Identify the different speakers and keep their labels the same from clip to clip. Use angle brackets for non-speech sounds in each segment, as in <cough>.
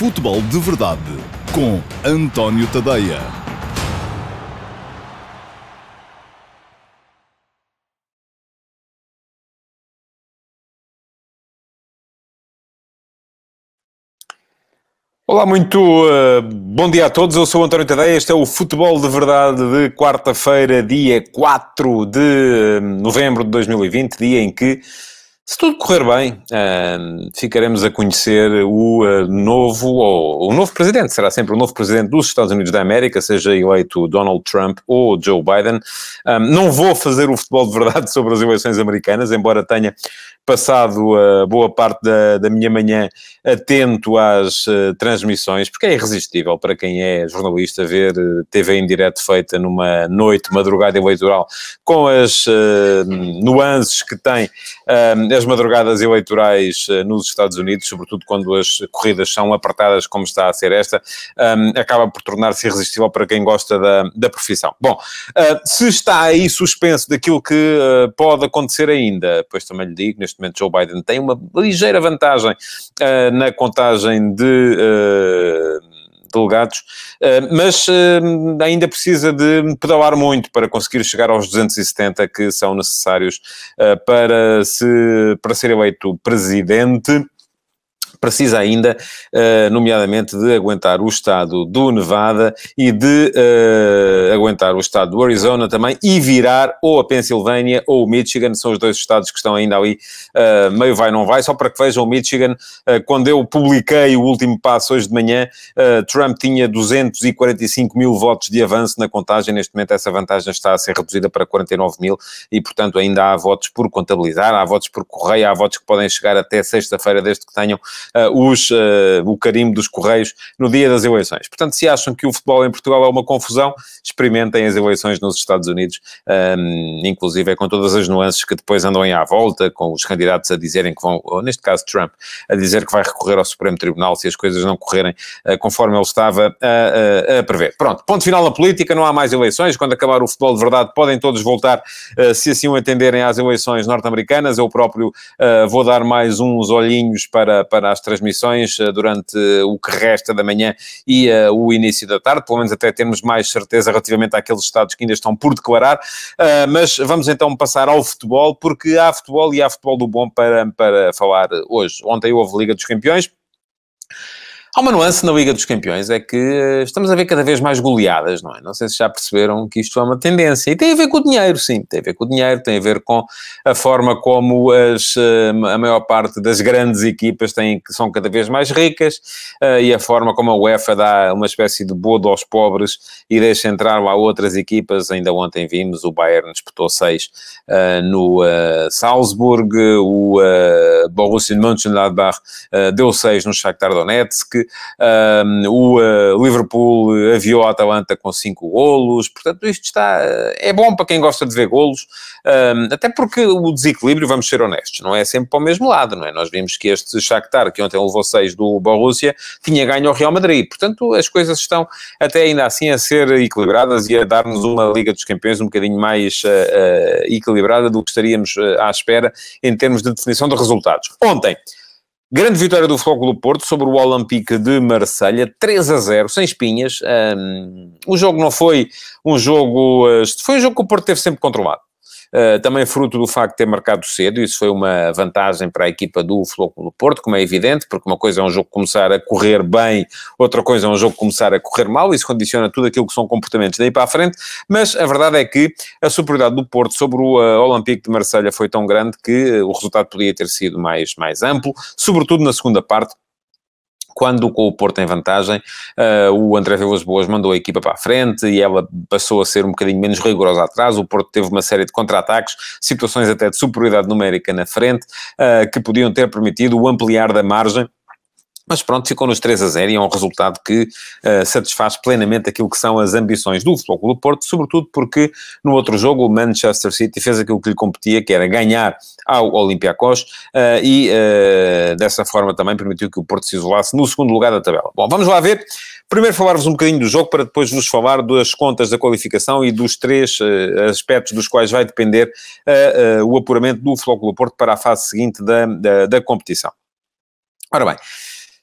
Speaker 1: Futebol de Verdade com António Tadeia.
Speaker 2: Olá, muito uh, bom dia a todos. Eu sou António Tadeia. Este é o Futebol de Verdade de quarta-feira, dia 4 de novembro de 2020, dia em que se tudo correr bem, uh, ficaremos a conhecer o uh, novo, ou o novo presidente, será sempre o novo presidente dos Estados Unidos da América, seja eleito Donald Trump ou Joe Biden. Um, não vou fazer o futebol de verdade <laughs> sobre as eleições americanas, embora tenha passado uh, boa parte da, da, minha manhã atento às uh, transmissões, porque é irresistível para quem é jornalista ver TV em direto feita numa noite, madrugada eleitoral, com as nuances que tem as madrugadas eleitorais nos Estados Unidos, sobretudo quando as corridas são apertadas como está a ser esta, um, acaba por tornar-se irresistível para quem gosta da, da profissão. Bom, se está aí suspenso daquilo que pode acontecer ainda, pois também lhe digo, neste momento Joe Biden tem uma ligeira vantagem uh, na contagem de uh, delegados, uh, mas ainda precisa de pedalar muito para conseguir chegar aos 270 que são necessários para, se, para ser eleito presidente precisa ainda, uh, nomeadamente, de aguentar o estado do Nevada e de uh, aguentar o estado do Arizona também e virar ou a Pensilvânia ou o Michigan, são os dois estados que estão ainda ali uh, meio vai não vai, só para que vejam o Michigan, quando eu publiquei o último passo hoje de manhã, Trump tinha 245 mil votos de avanço na contagem, neste momento essa vantagem está a ser reduzida para 49 mil e, portanto, ainda há votos por contabilizar, há votos por correio, há votos que podem chegar até sexta-feira, desde que tenham os, uh, o carimbo dos Correios no dia das eleições. Portanto, se acham que o futebol em Portugal é uma confusão, experimentem as eleições nos Estados Unidos, um, inclusive é com todas as nuances que depois andam à volta, com os candidatos a dizerem que vão, ou neste caso Trump, a dizer que vai recorrer ao Supremo Tribunal se as coisas não correrem uh, conforme ele estava a, a, a, prever. Pronto, ponto final na política, não há mais eleições, quando acabar o futebol de verdade podem todos voltar, uh, se assim o entenderem, às eleições norte-americanas, eu próprio uh, vou dar mais uns olhinhos para, para as as transmissões eh, durante o que resta da manhã e uh, o início da tarde, pelo menos até termos mais certeza relativamente àqueles estados que ainda estão por declarar. Mas vamos então passar ao futebol, porque há futebol e há futebol do bom para, para falar hoje. Ontem houve Liga dos Campeões. Há uma nuance na Liga dos Campeões, é que eh, estamos a ver cada vez mais goleadas, não é? Não sei se já perceberam que isto é uma tendência. E tem a ver com o dinheiro, sim, tem a ver com o dinheiro, tem a ver com a forma como as, eh, a maior parte das grandes equipas têm, são cada vez mais ricas eh, e a forma como a UEFA dá uma espécie de bodo aos pobres e deixa entrar lá outras equipas. Ainda ontem vimos o Bayern disputou seis no Salzburg, o Borussia Mönchengladbach deu seis no Shakhtar Donetsk, um, o uh, Liverpool aviou a Atalanta com 5 golos, portanto isto está, é bom para quem gosta de ver golos, um, até porque o desequilíbrio, vamos ser honestos, não é sempre para o mesmo lado, não é? Nós vimos que este Shakhtar, que ontem levou 6 do Borussia, tinha ganho ao Real Madrid, portanto as coisas estão até ainda assim a ser equilibradas e a dar-nos uma Liga dos Campeões um bocadinho mais uh, uh, equilibrada do que estaríamos à espera em termos de definição de resultados. Ontem, Grande vitória do Futebol do Porto sobre o Olympique de Marselha, 3 a 0, sem espinhas. Um, o jogo não foi um jogo... Uh, foi um jogo que o Porto teve sempre controlado. Uh, também fruto do facto de ter marcado cedo, isso foi uma vantagem para a equipa do Futebol do Porto, como é evidente, porque uma coisa é um jogo começar a correr bem, outra coisa é um jogo começar a correr mal, isso condiciona tudo aquilo que são comportamentos daí para a frente, mas a verdade é que a superioridade do Porto sobre o uh, Olympique de Marselha foi tão grande que uh, o resultado podia ter sido mais, mais amplo, sobretudo na segunda parte, quando com o Porto em vantagem, uh, o André Vilas Boas mandou a equipa para a frente e ela passou a ser um bocadinho menos rigorosa atrás. O Porto teve uma série de contra-ataques, situações até de superioridade numérica na frente, uh, que podiam ter permitido o ampliar da margem mas pronto, ficou nos 3 a 0 e é um resultado que uh, satisfaz plenamente aquilo que são as ambições do Futebol Clube do Porto, sobretudo porque no outro jogo o Manchester City fez aquilo que lhe competia, que era ganhar ao Olympiacos uh, e uh, dessa forma também permitiu que o Porto se isolasse no segundo lugar da tabela. Bom, vamos lá ver. Primeiro falar-vos um bocadinho do jogo para depois vos falar das contas da qualificação e dos três aspectos dos quais vai depender o apuramento do Futebol Clube do Porto para a fase seguinte da, da, da competição. Ora bem,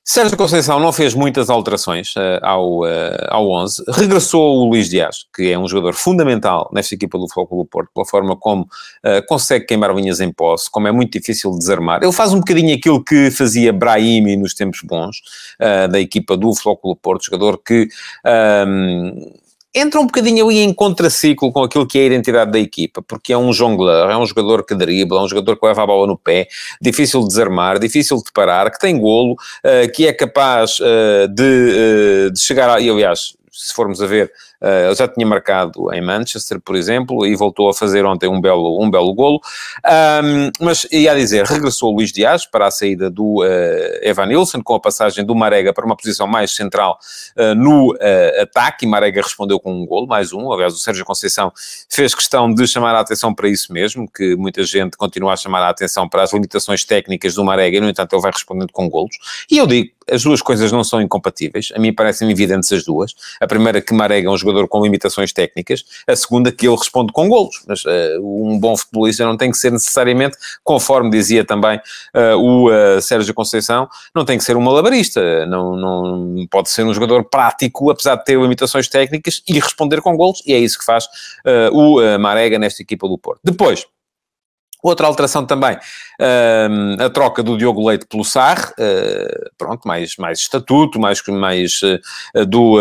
Speaker 2: Sérgio Conceição não fez muitas alterações uh, ao, uh, ao 11. Regressou o Luís Dias, que é um jogador fundamental nesta equipa do Futebol Clube Porto, pela forma como uh, consegue queimar linhas em posse, como é muito difícil de desarmar. Ele faz um bocadinho aquilo que fazia Brahimi nos tempos bons da equipa do Futebol Clube Porto, jogador que entra um bocadinho ali em contraciclo com aquilo que é a identidade da equipa, porque é um jongleur, é um jogador que dribla, é um jogador que leva a bola no pé, difícil de desarmar, difícil de parar, que tem golo, uh, que é capaz uh, de, uh, de chegar a... E, aliás, se formos a ver, Uh, ele já tinha marcado em Manchester, por exemplo, e voltou a fazer ontem um belo, um belo golo. Um, mas, ia dizer, regressou Luís Dias para a saída do uh, Evan Nilsson, com a passagem do Marega para uma posição mais central uh, no ataque, e Marega respondeu com um golo, mais um. Aliás, o Sérgio Conceição fez questão de chamar a atenção para isso mesmo, que muita gente continua a chamar a atenção para as limitações técnicas do Marega, e, no entanto, ele vai respondendo com golos. E eu digo, as duas coisas não são incompatíveis, a mim parecem evidentes as duas. A primeira, que Marega é um jogador com limitações técnicas, a segunda que ele responde com golos, mas uh, um bom futebolista não tem que ser necessariamente, conforme dizia também uh, o uh, Sérgio Conceição, não tem que ser um malabarista, não, não pode ser um jogador prático, apesar de ter limitações técnicas, e responder com golos, e é isso que faz o Marega nesta equipa do Porto. Depois, Outra alteração também, uh, a troca do Diogo Leite pelo Sar, uh, pronto, mais, mais estatuto, mais, mais uh, do,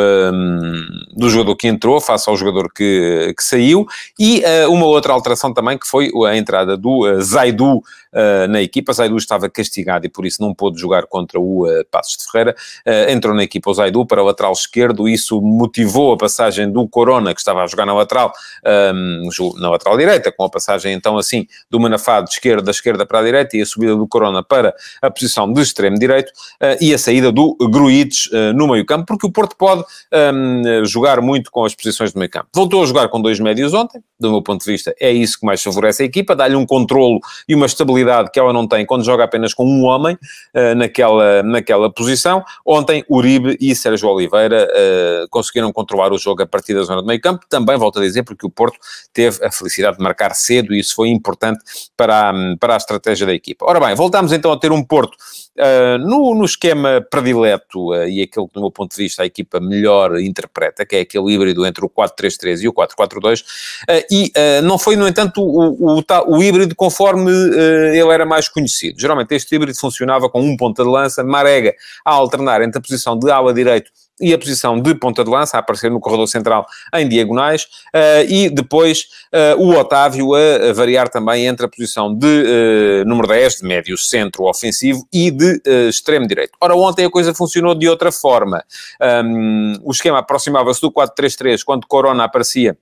Speaker 2: do jogador que entrou, face ao jogador que, que saiu, e eh, uma outra alteração também, que foi a entrada do Zaidu na equipa, Zaidu estava castigado e por isso não pôde jogar contra o Passos de Ferreira, entrou na equipa o Zaidu para o lateral esquerdo, isso motivou a passagem do Corona, que estava a jogar na lateral, na lateral direita, com a passagem então assim do Manafá de esquerda, da esquerda para a direita e a subida do Corona para a posição de extremo direito uh, e a saída do Gruites uh, no meio campo, porque o Porto pode um, ehm, jogar muito com as posições do meio campo. Voltou a jogar com dois médios ontem, do meu ponto de vista é isso que mais favorece a equipa, dá-lhe um controlo e uma estabilidade que ela não tem quando joga apenas com um homem uh, naquela, naquela posição. Ontem Uribe e Sérgio Oliveira conseguiram controlar o jogo a partir da zona do meio campo, também volto a dizer porque o Porto teve a felicidade de marcar cedo e isso foi importante para a, para a estratégia da equipa. Ora bem, voltamos então a ter um Porto uh, no, no esquema predileto uh, e aquele que, do meu ponto de vista, a equipa melhor interpreta, que é aquele híbrido entre o 4-3-3 e o 4-4-2, uh, e não foi, no entanto, o, o, o híbrido conforme ele era mais conhecido. Geralmente este híbrido funcionava com um ponta de lança, Marega a alternar entre a posição de ala direito e a posição de ponta de lança, a aparecer no corredor central em diagonais, uh, e depois uh, o Otávio a, a, variar também entre a posição de uh, número 10, de médio centro ofensivo, e de extremo direito. Ora, ontem a coisa funcionou de outra forma. Um, o esquema aproximava-se do 4-3-3, quando Corona aparecia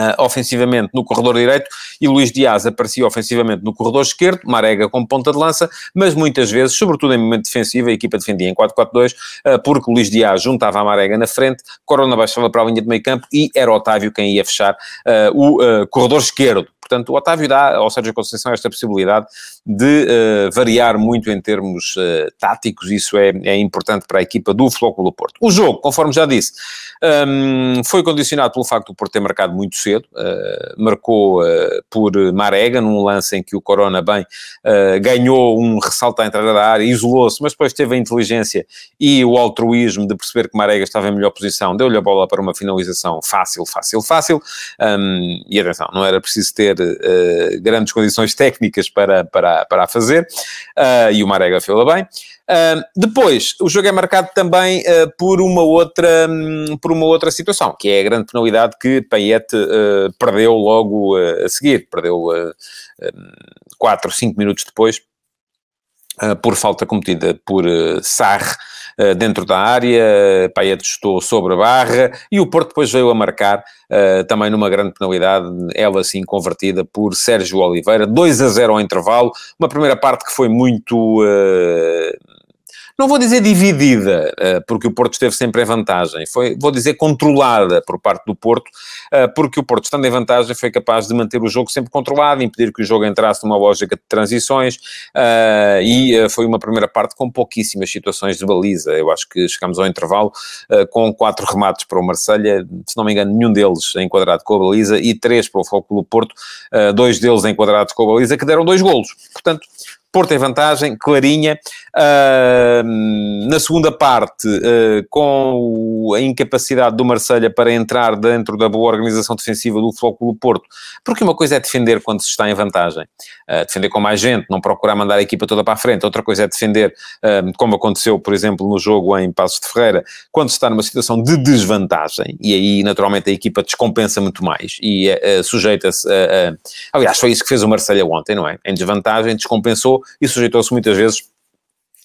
Speaker 2: Uh, ofensivamente no corredor direito e Luís Dias aparecia ofensivamente no corredor esquerdo, Marega como ponta de lança, mas muitas vezes, sobretudo em momento defensivo, a equipa defendia em 4-4-2, uh, porque Luís Dias juntava a Marega na frente, Corona baixava para a linha de meio campo e era Otávio quem ia fechar uh, o corredor esquerdo. Portanto, o Otávio dá ao Sérgio Conceição esta possibilidade de uh, variar muito em termos uh, táticos, isso é, é importante para a equipa do Flóculo Porto. O jogo, conforme já disse, um, ehm, foi condicionado pelo facto do Porto ter marcado muito cedo, uh, marcou por Marega, num lance em que o Corona bem ganhou um ressalto à entrada da área, isolou-se, mas depois teve a inteligência e o altruísmo de perceber que Marega estava em melhor posição, deu-lhe a bola para uma finalização fácil, fácil, fácil, um, ehm, e atenção, não era preciso ter uh, grandes condições técnicas para, para, para a fazer, uh, e o Marega fez-la bem. Uh, depois, o jogo é marcado também uh, por, uma outra, um, por uma outra situação, que é a grande penalidade que Payet uh, perdeu logo a seguir. Perdeu 4 ou 5 minutos depois, por falta cometida por Sarre eh, dentro da área, Payet estou sobre a barra, e o Porto depois veio a marcar, uh, também numa grande penalidade, ela assim convertida por Sérgio Oliveira, 2 a 0 ao intervalo, uma primeira parte que foi muito... Não vou dizer dividida, eh, porque o Porto esteve sempre em vantagem, foi, vou dizer controlada por parte do Porto, eh, porque o Porto, estando em vantagem, foi capaz de manter o jogo sempre controlado, impedir que o jogo entrasse numa lógica de transições, eh, e foi uma primeira parte com pouquíssimas situações de baliza. Eu acho que chegamos ao intervalo com quatro remates para o Marselha, se não me engano, nenhum deles enquadrado com a baliza, e três para o Foco do Porto, dois deles enquadrados com a baliza, que deram dois golos. Portanto, Porto em vantagem, clarinha. Uh, na segunda parte, uh, com a incapacidade do Marselha para entrar dentro da boa organização defensiva do Flóculo Porto, porque uma coisa é defender quando se está em vantagem, uh, defender com mais gente, não procurar mandar a equipa toda para a frente, outra coisa é defender, como aconteceu, por exemplo, no jogo em Passos de Ferreira, quando se está numa situação de desvantagem, e aí naturalmente a equipa descompensa muito mais e sujeita-se a, a... Aliás, foi isso que fez o Marselha ontem, não é? Em desvantagem, descompensou e sujeitou-se muitas vezes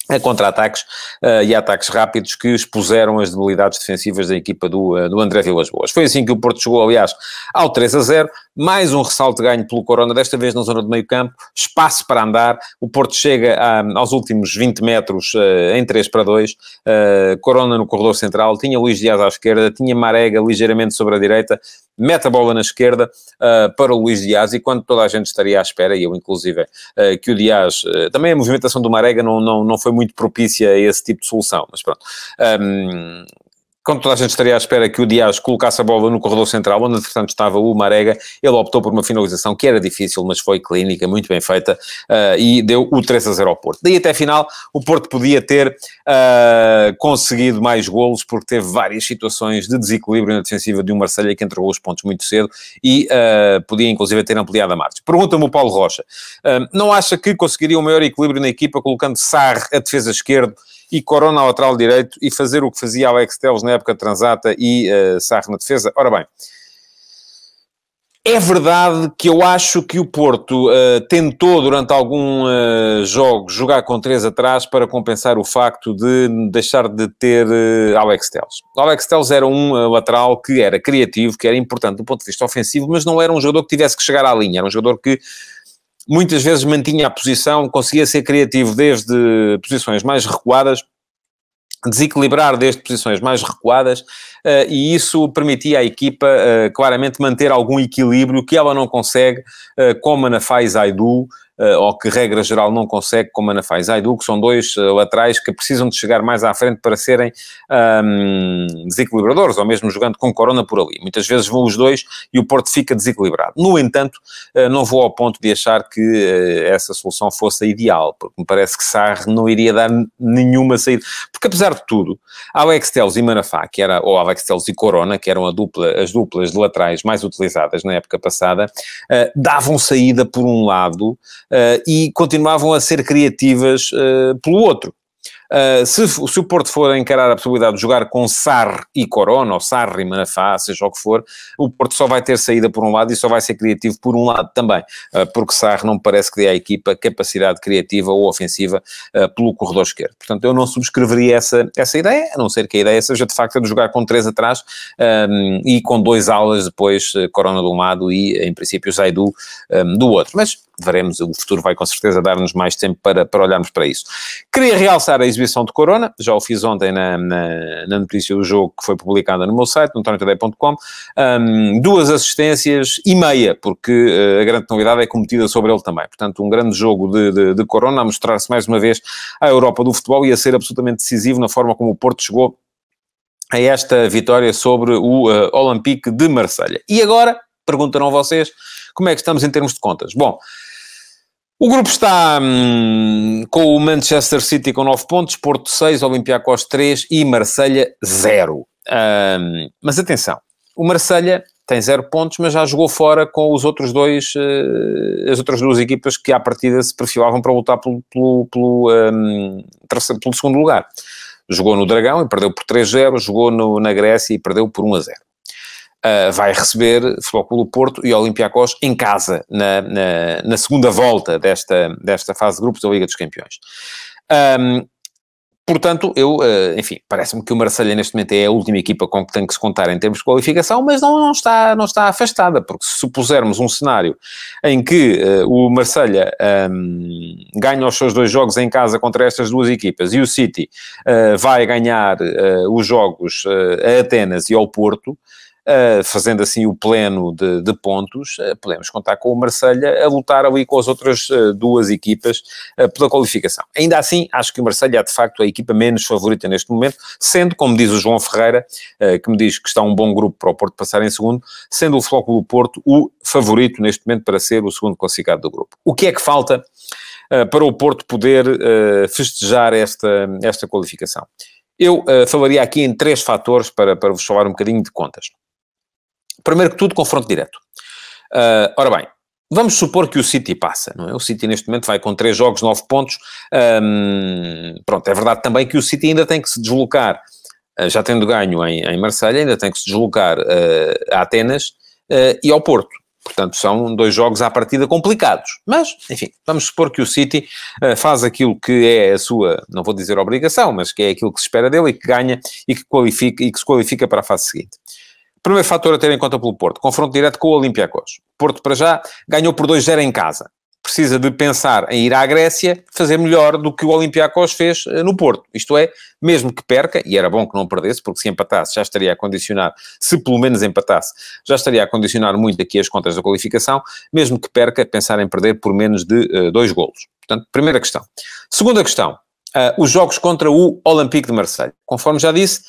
Speaker 2: a contra-ataques uh, e ataques rápidos que expuseram as debilidades defensivas da equipa do, uh, do André Vilas Boas. Foi assim que o Porto chegou, aliás, ao 3 a 0, mais um ressalto ganho pelo Corona, desta vez na zona do meio campo, espaço para andar, o Porto chega a, aos últimos 20 metros uh, em 3 para 2, Corona no corredor central, tinha Luís Dias à esquerda, tinha Marega ligeiramente sobre a direita, mete a bola na esquerda uh, para o Luís Dias. E quando toda a gente estaria à espera, e eu inclusive, uh, que o Dias, uh, também a movimentação do Marega não, não, não foi muito propícia a esse tipo de solução, mas pronto. Um, quando toda a gente estaria à espera que o Dias colocasse a bola no corredor central, onde entretanto estava o Marega, ele optou por uma finalização que era difícil, mas foi clínica, muito bem feita, uh, e deu o 3 a 0 ao Porto. Daí até a final, o Porto podia ter uh, conseguido mais golos, porque teve várias situações de desequilíbrio na defensiva de um Marselha que entregou os pontos muito cedo e uh, podia inclusive ter ampliado a margem. Pergunta-me o Paulo Rocha, não acha que conseguiria um maior equilíbrio na equipa colocando Sarre a defesa esquerda e Corona ao lateral direito e fazer o que fazia Alex Telles na época transata e uh, Sarre na defesa. Ora bem, é verdade que eu acho que o Porto uh, tentou durante alguns uh, jogos jogar com três atrás para compensar o facto de deixar de ter uh, Alex Telles. Alex Telles era um lateral que era criativo, que era importante do ponto de vista ofensivo, mas não era um jogador que tivesse que chegar à linha, era um jogador que muitas vezes mantinha a posição, conseguia ser criativo desde posições mais recuadas, desequilibrar desde posições mais recuadas, uh, e isso permitia à equipa uh, claramente manter algum equilíbrio que ela não consegue, uh, como na faz Aidu, ou que regra geral não consegue, como Ana faz Aidu, que são dois uh, laterais que precisam de chegar mais à frente para serem um, desequilibradores, ou mesmo jogando com Corona por ali. Muitas vezes vão os dois e o Porto fica desequilibrado. No entanto, uh, não vou ao ponto de achar que essa solução fosse a ideal, porque me parece que Sarre não iria dar nenhuma saída. Porque apesar de tudo, Alex Teles e Manafá, que era, ou Alex Teles e Corona, que eram dupla, as duplas de laterais mais utilizadas na época passada, davam saída por um lado e continuavam a ser criativas uh, pelo outro. Uh, se, se, o Porto for encarar a possibilidade de jogar com Sarri e Corona, ou Sarri e Manafá, seja o que for, o Porto só vai ter saída por um lado e só vai ser criativo por um lado também, uh, porque Sarri não parece que dê à equipa capacidade criativa ou ofensiva uh, pelo corredor esquerdo. Portanto, eu não subscreveria essa, essa ideia, a não ser que a ideia seja de facto de jogar com três atrás um, e com dois alas depois, Corona de um lado e, em princípio, Zaidu um, do outro. Mas veremos, o futuro vai com certeza dar-nos mais tempo para, para olharmos para isso. Queria realçar a exibição de Corona, já o fiz ontem na, na, na notícia do jogo que foi publicada no meu site, no tornetadei.com, um, duas assistências e meia, porque uh, a grande novidade é cometida sobre ele também. Portanto, um grande jogo de, de, de Corona a mostrar-se mais uma vez à Europa do futebol e a ser absolutamente decisivo na forma como o Porto chegou a esta vitória sobre o uh, Olympique de Marselha. E agora, perguntarão vocês, como é que estamos em termos de contas? Bom, o grupo está hum, com o Manchester City com 9 pontos, Porto 6, Olympiacos 3 e Marselha 0. Hum, mas atenção, o Marselha tem 0 pontos, mas já jogou fora com os outros dois, uh, as outras duas equipas que à partida se perfilavam para lutar pelo, pelo, pelo, um, pelo segundo lugar. Jogou no Dragão e perdeu por 3-0, jogou no, na Grécia e perdeu por 1-0 uh, vai receber Flóculo Porto e Olympiacos em casa, na, na, na, segunda volta desta, desta fase de grupos da Liga dos Campeões. Um, Portanto, eu, eh, enfim, parece-me que o Marselha neste momento é a última equipa com que tem que se contar em termos de qualificação, mas não, não, está, não está afastada, porque se supusermos um cenário em que uh, o Marselha um, ganha os seus dois jogos em casa contra estas duas equipas e o City uh, vai ganhar uh, os jogos a Atenas e ao Porto, uh, fazendo assim o pleno de, de pontos, uh, podemos contar com o Marselha a lutar ali com as outras uh, duas equipas pela qualificação. Ainda assim, acho que o Marselha é de facto a equipa menos favorita neste momento, sendo, como diz o João Ferreira, que me diz que está um bom grupo para o Porto passar em segundo, sendo o Flóculo Porto o favorito neste momento para ser o segundo classificado do grupo. O que é que falta para o Porto poder festejar esta, esta qualificação. Eu falaria aqui em três fatores para, para vos falar um bocadinho de contas. Primeiro que tudo, confronto direto. ora bem, Vamos supor que o City passa, não é? O City neste momento vai com três jogos, nove pontos. pronto, é verdade também que o City ainda tem que se deslocar, uh, já tendo ganho em, em Marselha, ainda tem que se deslocar uh, a Atenas uh, e ao Porto. Portanto, são dois jogos à partida complicados. Mas, enfim, vamos supor que o City faz aquilo que é a sua, não vou dizer obrigação, mas que é aquilo que se espera dele e que ganha e que, qualifica, e que se qualifica para a fase seguinte. Primeiro fator a ter em conta pelo Porto, confronto direto com o Olympiacos. Porto, para já, ganhou por 2-0 em casa. Precisa de pensar em ir à Grécia, fazer melhor do que o Olympiacos fez eh, no Porto. Isto é, mesmo que perca, e era bom que não perdesse, porque se empatasse já estaria a condicionar, se pelo menos empatasse, já estaria a condicionar muito aqui as contas da qualificação, mesmo que perca, pensar em perder por menos de uh, dois golos. Portanto, primeira questão. Segunda questão, uh, os jogos contra o Olympique de Marseille. Conforme já disse,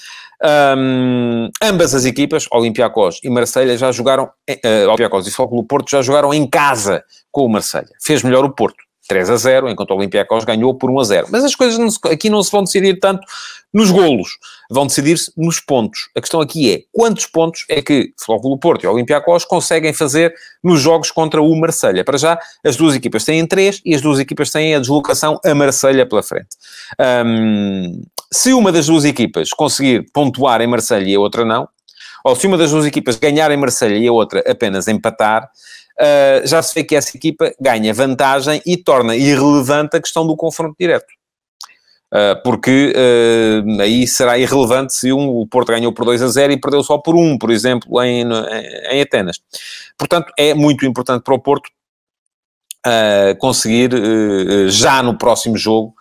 Speaker 2: um, ambas as equipas, Olympiacos e Marselha, já jogaram, uh, Olympiacos e Futebol Porto já jogaram em casa com o Marselha. Fez melhor o Porto. 3 a 0, enquanto o Olympiacos ganhou por 1 a 0. Mas as coisas não se, aqui não se vão decidir tanto nos golos, vão decidir-se nos pontos. A questão aqui é, quantos pontos é que Flóculo Porto e o Olympiacos conseguem fazer nos jogos contra o Marselha? Para já, as duas equipas têm 3 e as duas equipas têm a deslocação a Marselha pela frente. Se uma das duas equipas conseguir pontuar em Marselha e a outra não, ou se uma das duas equipas ganhar em Marselha e a outra apenas empatar, uh, já se vê que essa equipa ganha vantagem e torna irrelevante a questão do confronto direto. Uh, porque uh, aí será irrelevante se um, o Porto ganhou por 2 a 0 e perdeu só por 1, por exemplo, em, em, Atenas. Portanto, é muito importante para o Porto uh, conseguir, já no próximo jogo,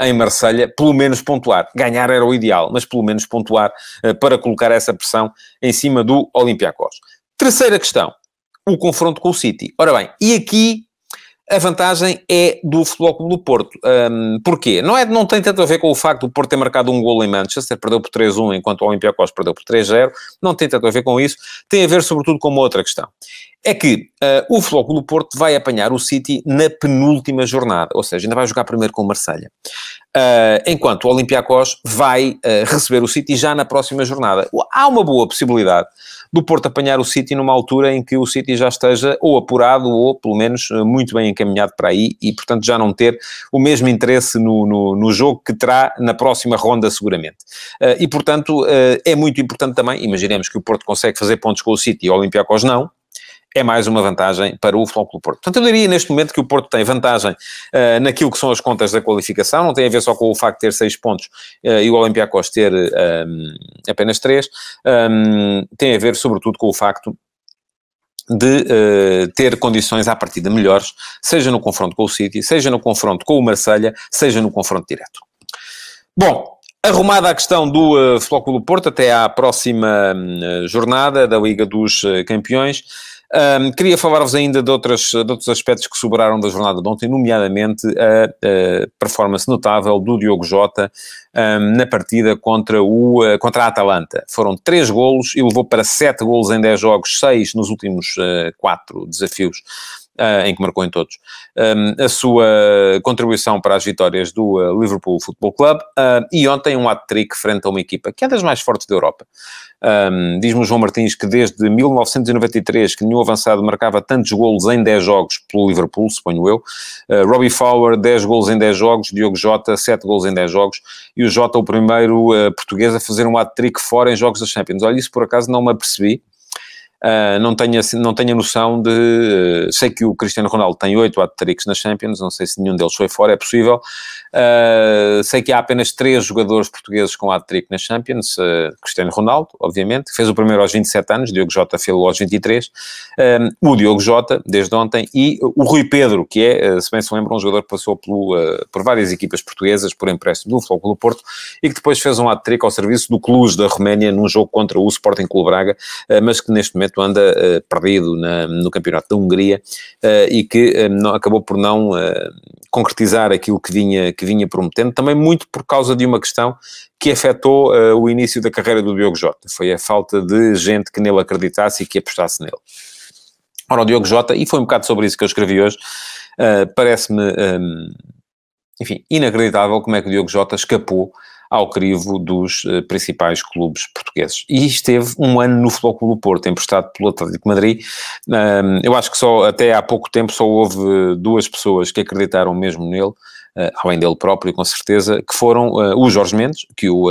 Speaker 2: em Marselha pelo menos pontuar. Ganhar era o ideal, mas pelo menos pontuar para colocar essa pressão em cima do Olympiacos. Terceira questão o confronto com o City. Ora bem, e aqui a vantagem é do Futebol Clube do Porto. Um, porquê? Não, é, não tem tanto a ver com o facto do Porto ter marcado um gol em Manchester, perdeu por 3-1, enquanto o Olympiacos perdeu por 3-0. Não tem tanto a ver com isso. Tem a ver, sobretudo, com uma outra questão. É que uh, o Futebol Clube do Porto vai apanhar o City na penúltima jornada, ou seja, ainda vai jogar primeiro com o Marselha. Uh, enquanto o Olympiacos vai uh, receber o City já na próxima jornada. Há uma boa possibilidade do Porto apanhar o City numa altura em que o City já esteja ou apurado ou, pelo menos, eh, muito bem encaminhado para aí e, portanto, já não ter o mesmo interesse no, no, no jogo que terá na próxima ronda, seguramente. Uh, e, portanto, é muito importante também, imaginemos que o Porto consegue fazer pontos com o City e o Olympiacos não, é mais uma vantagem para o Futebol Porto. Portanto, eu diria neste momento que o Porto tem vantagem uh, naquilo que são as contas da qualificação, não tem a ver só com o facto de ter seis pontos uh, e o Olympiacos ter um, apenas três, um, tem a ver sobretudo com o facto de uh, ter condições à partida melhores, seja no confronto com o City, seja no confronto com o Marselha, seja no confronto direto. Bom, Arrumada a questão do uh, Clube Porto até à próxima uh, jornada da Liga dos Campeões, um, queria falar-vos ainda de, outras, de outros aspectos que sobraram da jornada de ontem, nomeadamente a, a performance notável do Diogo Jota um, na partida contra, o, contra a Atalanta. Foram três golos e levou para sete golos em dez jogos, seis nos últimos uh, quatro desafios uh, em que marcou em todos, um, a sua contribuição para as vitórias do uh, Liverpool Football Club uh, e ontem um hat-trick frente a uma equipa que é das mais fortes da Europa. Um, Diz-me o João Martins que desde 1993 que nenhum avançado marcava tantos golos em 10 jogos pelo Liverpool, suponho eu. Uh, Robbie Fowler, 10 golos em 10 jogos, Diogo Jota, 7 golos em 10 jogos, e o Jota o primeiro uh, português a fazer um hat-trick fora em jogos da Champions. Olha, isso por acaso não me apercebi, Uh, não, tenho, não tenho a noção de. Uh, sei que o Cristiano Ronaldo tem oito hat-tricks nas Champions, não sei se nenhum deles foi fora, é possível. Uh, sei que há apenas três jogadores portugueses com hat-trick nas Champions. Cristiano Ronaldo, obviamente, fez o primeiro aos 27 anos, Diogo Jota fez aos 23. o Diogo Jota, desde ontem, e o Rui Pedro, que é, se bem se lembram, um jogador que passou pelo, por várias equipas portuguesas, por empréstimo do do Porto, e que depois fez um hat-trick ao serviço do Cluj da Roménia num jogo contra o Sporting Clube Braga, mas que neste momento anda uh, perdido na, no campeonato da Hungria uh, e que eh, não, acabou por não concretizar aquilo que vinha, que vinha prometendo, também muito por causa de uma questão que afetou o início da carreira do Diogo Jota. Foi a falta de gente que nele acreditasse e que apostasse nele. Ora, o Diogo Jota, e foi um bocado sobre isso que eu escrevi hoje, parece-me, um, enfim, inacreditável como é que o Diogo Jota escapou ao crivo dos uh, principais clubes portugueses. E esteve um ano no Futebol Clube do Porto, emprestado pelo Atlético Madrid. Um, eu acho que só até há pouco tempo só houve duas pessoas que acreditaram mesmo nele, uh, além dele próprio, com certeza, que foram uh, o Jorge Mendes, que o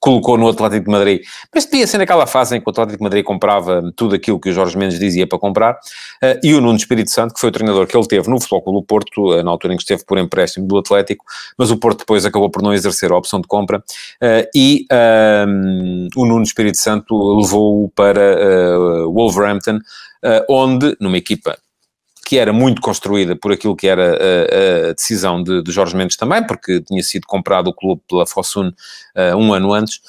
Speaker 2: colocou no Atlético de Madrid, mas devia ser naquela fase em que o Atlético de Madrid comprava tudo aquilo que o Jorge Mendes dizia para comprar, uh, e o Nuno Espírito Santo, que foi o treinador que ele teve no Futebol do Porto, uh, na altura em que esteve por empréstimo do Atlético, mas o Porto depois acabou por não exercer a opção de compra, uh, e ehm, o Nuno Espírito Santo levou-o para Wolverhampton, onde, numa equipa que era muito construída por aquilo que era a, a decisão de, de, Jorge Mendes também, porque tinha sido comprado o clube pela Fosun uh, um ano antes,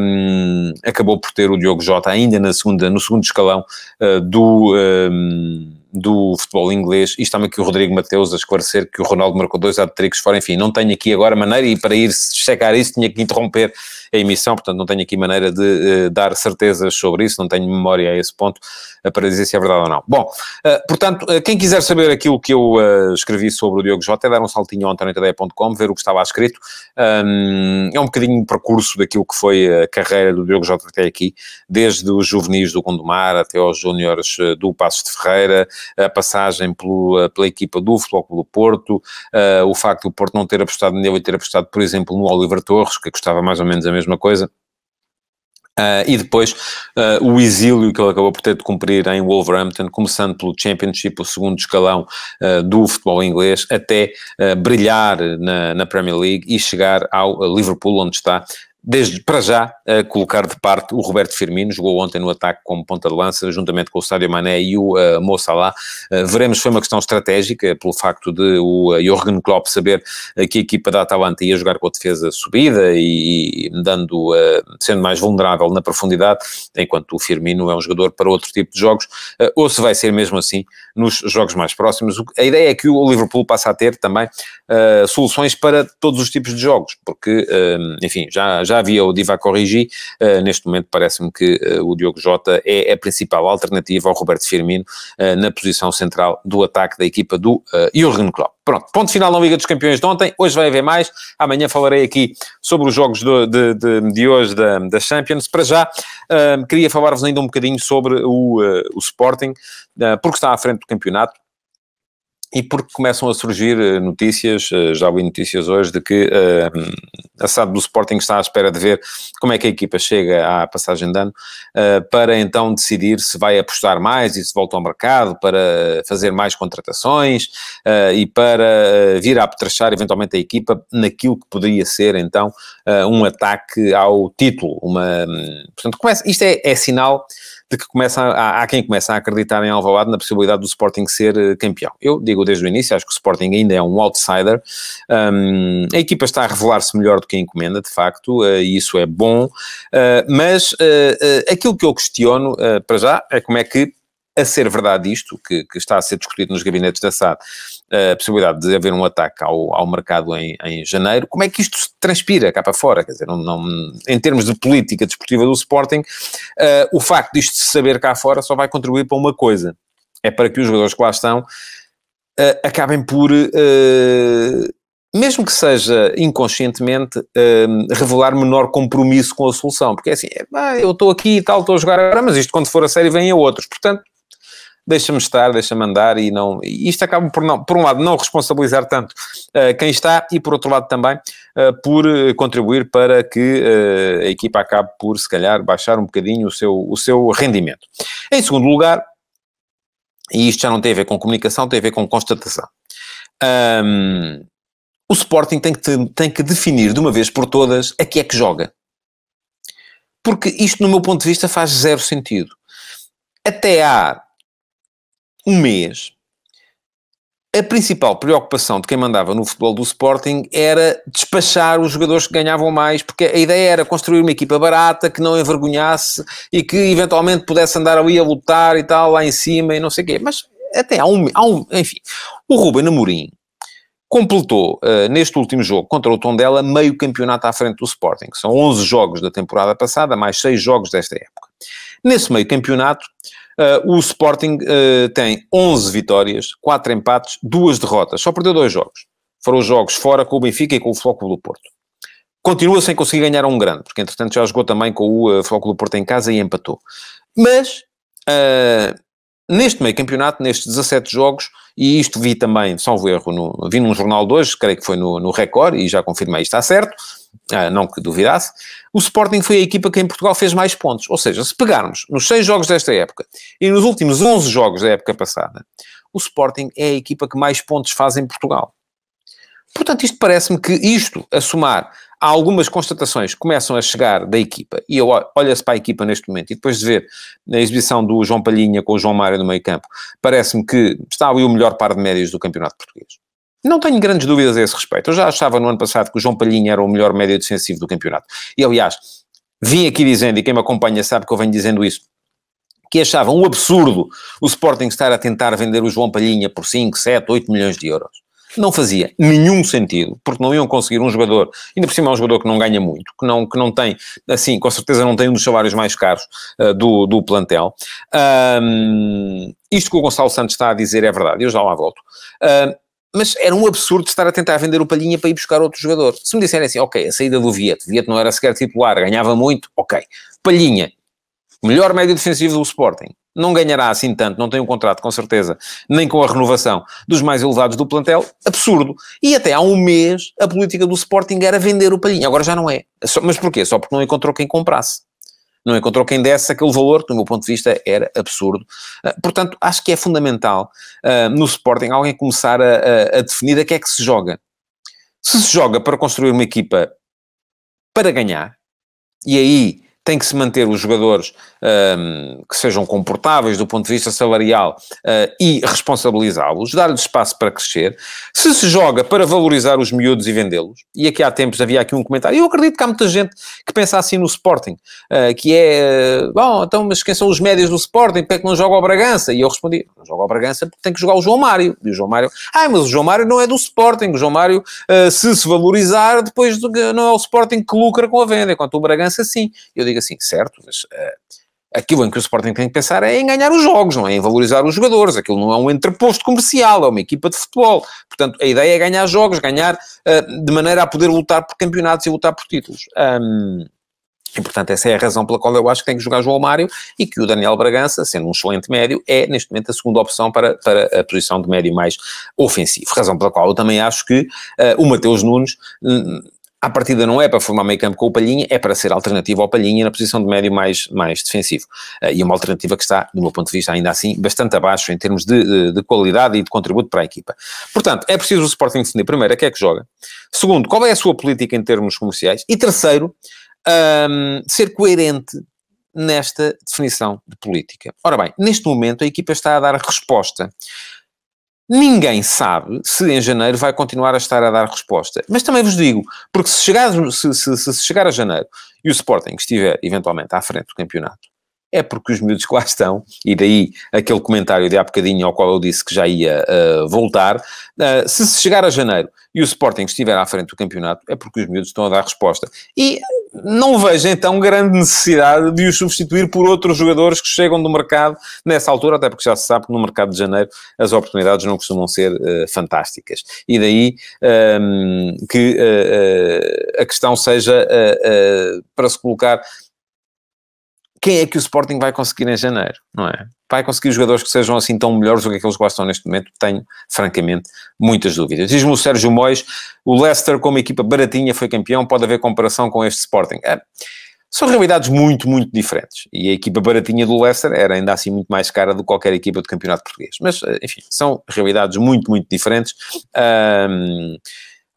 Speaker 2: um, acabou por ter o Diogo Jota ainda na segunda, no segundo escalão uh, do... Um, do futebol inglês, e está-me aqui o Rodrigo Mateus a esclarecer que o Ronaldo marcou dois hat-tricks fora, enfim, não tenho aqui agora maneira, e para ir checar isso tinha que interromper a emissão, portanto não tenho aqui maneira de uh, dar certezas sobre isso, não tenho memória a esse ponto uh, para dizer se é verdade ou não. Bom, uh, portanto, quem quiser saber aquilo que eu escrevi sobre o Diogo Jota, é dar um saltinho ao antoniotadeia.com, ver o que estava escrito. Um, é um bocadinho o percurso daquilo que foi a carreira do Diogo Jota até aqui, desde os juvenis do Gondomar até aos júniores do Passos de Ferreira, a passagem pelo, pela equipa do Futebol Clube do Porto, o facto do Porto não ter apostado nele e ter apostado, por exemplo, no Oliver Torres, que custava mais ou menos a mesma coisa. Uh, e depois uh, o exílio que ele acabou por ter de cumprir em Wolverhampton, começando pelo Championship, o segundo escalão uh, do futebol inglês, até brilhar na, na, Premier League e chegar ao Liverpool, onde está desde para já, a colocar de parte o Roberto Firmino, jogou ontem no ataque como ponta de lança, juntamente com o Sadio Mané e o uh, Mo Salah. Uh, veremos se foi uma questão estratégica, pelo facto de o uh, Jurgen Klopp saber uh, que a equipa da Atalanta ia jogar com a defesa subida e, e dando, sendo mais vulnerável na profundidade, enquanto o Firmino é um jogador para outro tipo de jogos, ou se vai ser mesmo assim nos jogos mais próximos. A ideia é que o Liverpool passa a ter também soluções para todos os tipos de jogos, porque, enfim, já já havia o Diva Corrigi, uh, neste momento parece-me que uh, o Diogo Jota é a principal alternativa ao Roberto Firmino uh, na posição central do ataque da equipa do Jurgen Klopp. Pronto, ponto final na Liga dos Campeões de ontem, hoje vai haver mais, amanhã falarei aqui sobre os jogos de, de, de, de hoje da, da, Champions. Para já, queria falar-vos ainda um bocadinho sobre o, o Sporting, porque está à frente do campeonato, e porque começam a surgir eh, notícias, eh, já ouvi notícias hoje, de que uh, a SAD do Sporting está à espera de ver como é que a equipa chega à passagem de ano, uh, para então decidir se vai apostar mais e se volta ao mercado, para fazer mais contratações uh, e para vir a apetrechar eventualmente a equipa naquilo que poderia ser então um ataque ao título. Uma, portanto, começa, isto é, é sinal de que começa a, há quem começa a acreditar em Alvalade na possibilidade do Sporting ser uh, campeão. Eu digo desde o início, acho que o Sporting ainda é um outsider. Um, a equipa está a revelar-se melhor do que a encomenda, de facto, uh, e isso é bom. Uh, mas aquilo que eu questiono, para já, é como é que a ser verdade isto, que, que, está a ser discutido nos gabinetes da SAD, a possibilidade de haver um ataque ao, ao mercado em, em janeiro, como é que isto se transpira cá para fora? Quer dizer, não, não, em termos de política desportiva do Sporting, uh, o facto disto se saber cá fora só vai contribuir para uma coisa, é para que os jogadores que lá estão uh, acabem por... Uh, mesmo que seja inconscientemente, revelar menor compromisso com a solução, porque é assim, eu estou aqui e tal, estou a jogar agora, mas isto quando for a série vem a outros, portanto, deixa-me estar, deixa-me andar e não. E isto acaba por, não, por um lado, não responsabilizar tanto uh, quem está e por outro lado também uh, por uh, contribuir para que a equipa acabe por, se calhar, baixar um bocadinho o seu, o seu rendimento. Em segundo lugar, e isto já não tem a ver com comunicação, tem a ver com constatação. Um, o Sporting tem que, tem que definir de uma vez por todas a que é que joga. Porque isto, no meu ponto de vista, faz zero sentido. Até há um mês, a principal preocupação de quem mandava no futebol do Sporting era despachar os jogadores que ganhavam mais, porque a ideia era construir uma equipa barata, que não envergonhasse e que eventualmente pudesse andar ali a lutar e tal, lá em cima e não sei o quê. Mas até há um, há um enfim, o Ruben Amorim completou uh, neste último jogo contra o Tondela meio campeonato à frente do Sporting. São 11 jogos da temporada passada, mais 6 jogos desta época. Nesse meio campeonato, uh, o Sporting uh, tem 11 vitórias, 4 empates, 2 derrotas. Só perdeu dois jogos. Foram os jogos fora com o Benfica e com o Flóculo do Porto. Continua sem conseguir ganhar um grande, porque entretanto já jogou também com o uh, Flóculo do Porto em casa e empatou. Mas, neste meio campeonato, nestes 17 jogos, e isto vi também, salvo erro, no, vi num jornal de hoje, creio que foi no, no Record, e já confirmei está certo, não que duvidasse, o Sporting foi a equipa que em Portugal fez mais pontos. Ou seja, se pegarmos nos 6 jogos desta época e nos últimos 11 jogos da época passada, o Sporting é a equipa que mais pontos faz em Portugal. Portanto, isto parece-me que isto, a somar há algumas constatações que começam a chegar da equipa, e olha-se para a equipa neste momento, e depois de ver a exibição do João Palhinha com o João Mário no meio campo, parece-me que está ali o melhor par de médios do campeonato português. Não tenho grandes dúvidas a esse respeito. Eu já achava no ano passado que o João Palhinha era o melhor médio defensivo do campeonato. E, aliás, vim aqui dizendo, e quem me acompanha sabe que eu venho dizendo isso, que achavam um absurdo o Sporting estar a tentar vender o João Palhinha por 5, 7, 8 milhões de euros não fazia nenhum sentido, porque não iam conseguir um jogador, ainda por cima é um jogador que não ganha muito, que não, que não tem, assim, com certeza não tem um dos salários mais caros uh, do, do plantel. Um, isto que o Gonçalo Santos está a dizer é verdade, eu já lá volto. Uh, mas era um absurdo estar a tentar vender o Palhinha para ir buscar outro jogador. Se me disserem assim, ok, a saída do Vieto, Vieto não era sequer titular, ganhava muito, ok. Palhinha, melhor médio defensivo do Sporting, não ganhará assim tanto, não tem um contrato com certeza, nem com a renovação dos mais elevados do plantel, absurdo. E até há um mês a política do Sporting era vender o Palhinha, agora já não é. Mas porquê? Só porque não encontrou quem comprasse. Não encontrou quem desse aquele valor, que do meu ponto de vista era absurdo. Ah, portanto, acho que é fundamental uh, no Sporting alguém começar a, a, a definir a que é que se joga. Se se joga para construir uma equipa para ganhar, e aí tem que se manter os jogadores um, que sejam comportáveis do ponto de vista salarial uh, e responsabilizá-los, dar-lhes espaço para crescer. Se se joga para valorizar os miúdos e vendê-los, e aqui há tempos havia aqui um comentário, eu acredito que há muita gente que pensa assim no Sporting, uh, que é, uh, bom, então, mas quem são os médios do Sporting? Porque é que não joga ao Bragança? E eu respondi, não joga ao Bragança porque tem que jogar o João Mário. E o João Mário, ah, mas o João Mário não é do Sporting, o João Mário, se se valorizar, depois não é o Sporting que lucra com a venda, enquanto o Bragança sim. Eu digo assim, certo, mas uh, aquilo em que o Sporting tem que pensar é em ganhar os jogos, não é em valorizar os jogadores. Aquilo não é um entreposto comercial, é uma equipa de futebol. Portanto, a ideia é ganhar jogos, ganhar uh, de maneira a poder lutar por campeonatos e lutar por títulos. Um, e, portanto, essa é a razão pela qual eu acho que tem que jogar João Mário e que o Daniel Bragança, sendo um excelente médio, é neste momento a segunda opção para, para a posição de médio mais ofensivo. Razão pela qual eu também acho que uh, o Mateus Nunes. Uh, à partida não é para formar meio campo com o Palhinha, é para ser alternativo ao Palhinha na posição de médio mais, mais defensivo. Uh, e uma alternativa que está, do meu ponto de vista, ainda assim, bastante abaixo em termos de, de, de, qualidade e de contributo para a equipa. Portanto, é preciso o Sporting definir, primeiro, a que é que joga. Segundo, qual é a sua política em termos comerciais. E terceiro, um, ser coerente nesta definição de política. Ora bem, neste momento a equipa está a dar resposta Ninguém sabe se em janeiro vai continuar a estar a dar resposta. Mas também vos digo, porque se chegar, se, se, se chegar a janeiro e o Sporting estiver eventualmente à frente do campeonato, é porque os miúdos que lá estão, e daí aquele comentário de há bocadinho ao qual eu disse que já ia uh, voltar, uh, se chegar a janeiro e o Sporting estiver à frente do campeonato, é porque os miúdos estão a dar resposta. E não vejo então grande necessidade de os substituir por outros jogadores que chegam do mercado nessa altura, até porque já se sabe que no mercado de janeiro as oportunidades não costumam ser uh, fantásticas. E daí um, ehm, que a questão seja para se colocar quem é que o Sporting vai conseguir em janeiro, não é? Vai conseguir jogadores que sejam assim tão melhores do que aqueles que gostam neste momento? Tenho, francamente, muitas dúvidas. Diz-me o Sérgio Mois, o Leicester como equipa baratinha foi campeão, pode haver comparação com este Sporting? É, são realidades muito, muito diferentes. E a equipa baratinha do Leicester era ainda assim muito mais cara do que qualquer equipa do campeonato português. Mas, enfim, são realidades muito, muito diferentes. Um,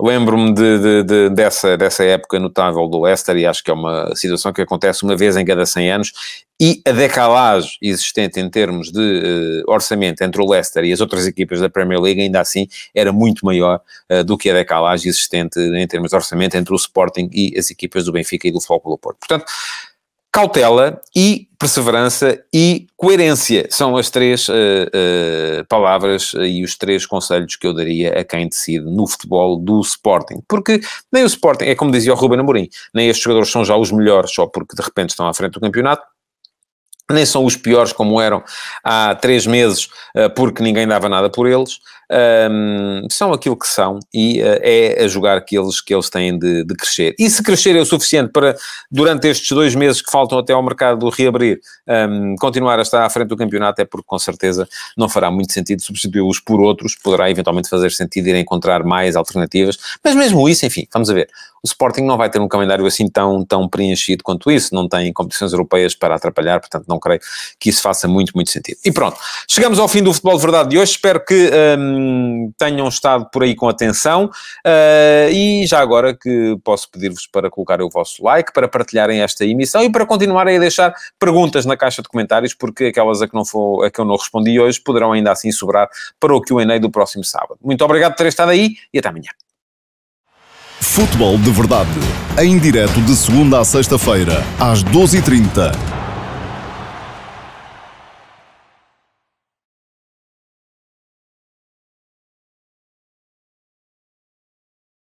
Speaker 2: Lembro-me de, de, de, dessa, dessa época notável do Leicester e acho que é uma situação que acontece uma vez em cada 100 anos e a decalagem existente em termos de uh, orçamento entre o Leicester e as outras equipas da Premier League ainda assim era muito maior uh, do que a decalagem existente em termos de orçamento entre o Sporting e as equipas do Benfica e do Futebol Porto. Portanto, cautela e perseverança e coerência são as três uh, uh, palavras e os três conselhos que eu daria a quem decide no futebol do Sporting. Porque nem o Sporting, é como dizia o Ruben Amorim, nem estes jogadores são já os melhores só porque de repente estão à frente do campeonato, nem são os piores como eram há três meses, eh, porque ninguém dava nada por eles um, são aquilo que são e uh, é a jogar que eles, que eles têm de, de, crescer. E se crescer é o suficiente para, durante estes dois meses que faltam até ao mercado reabrir, um, continuar a estar à frente do campeonato, é porque com certeza não fará muito sentido substituí-los por outros, poderá eventualmente fazer sentido ir encontrar mais alternativas, mas mesmo isso, enfim, vamos a ver. O Sporting não vai ter um calendário assim tão, tão preenchido quanto isso, não tem competições europeias para atrapalhar, portanto não creio que isso faça muito, muito sentido. E pronto, chegamos ao fim do Futebol de Verdade de hoje, espero que tenham estado por aí com atenção uh, e já agora que posso pedir-vos para colocarem o vosso like, para partilharem esta emissão e para continuarem a deixar perguntas na caixa de comentários, porque aquelas a que, não for, a que eu não respondi hoje poderão ainda assim sobrar para o Q&A do próximo sábado. Muito obrigado por terem estado aí e até amanhã.
Speaker 1: Futebol de Verdade, em direto de segunda a sexta-feira, às 12h30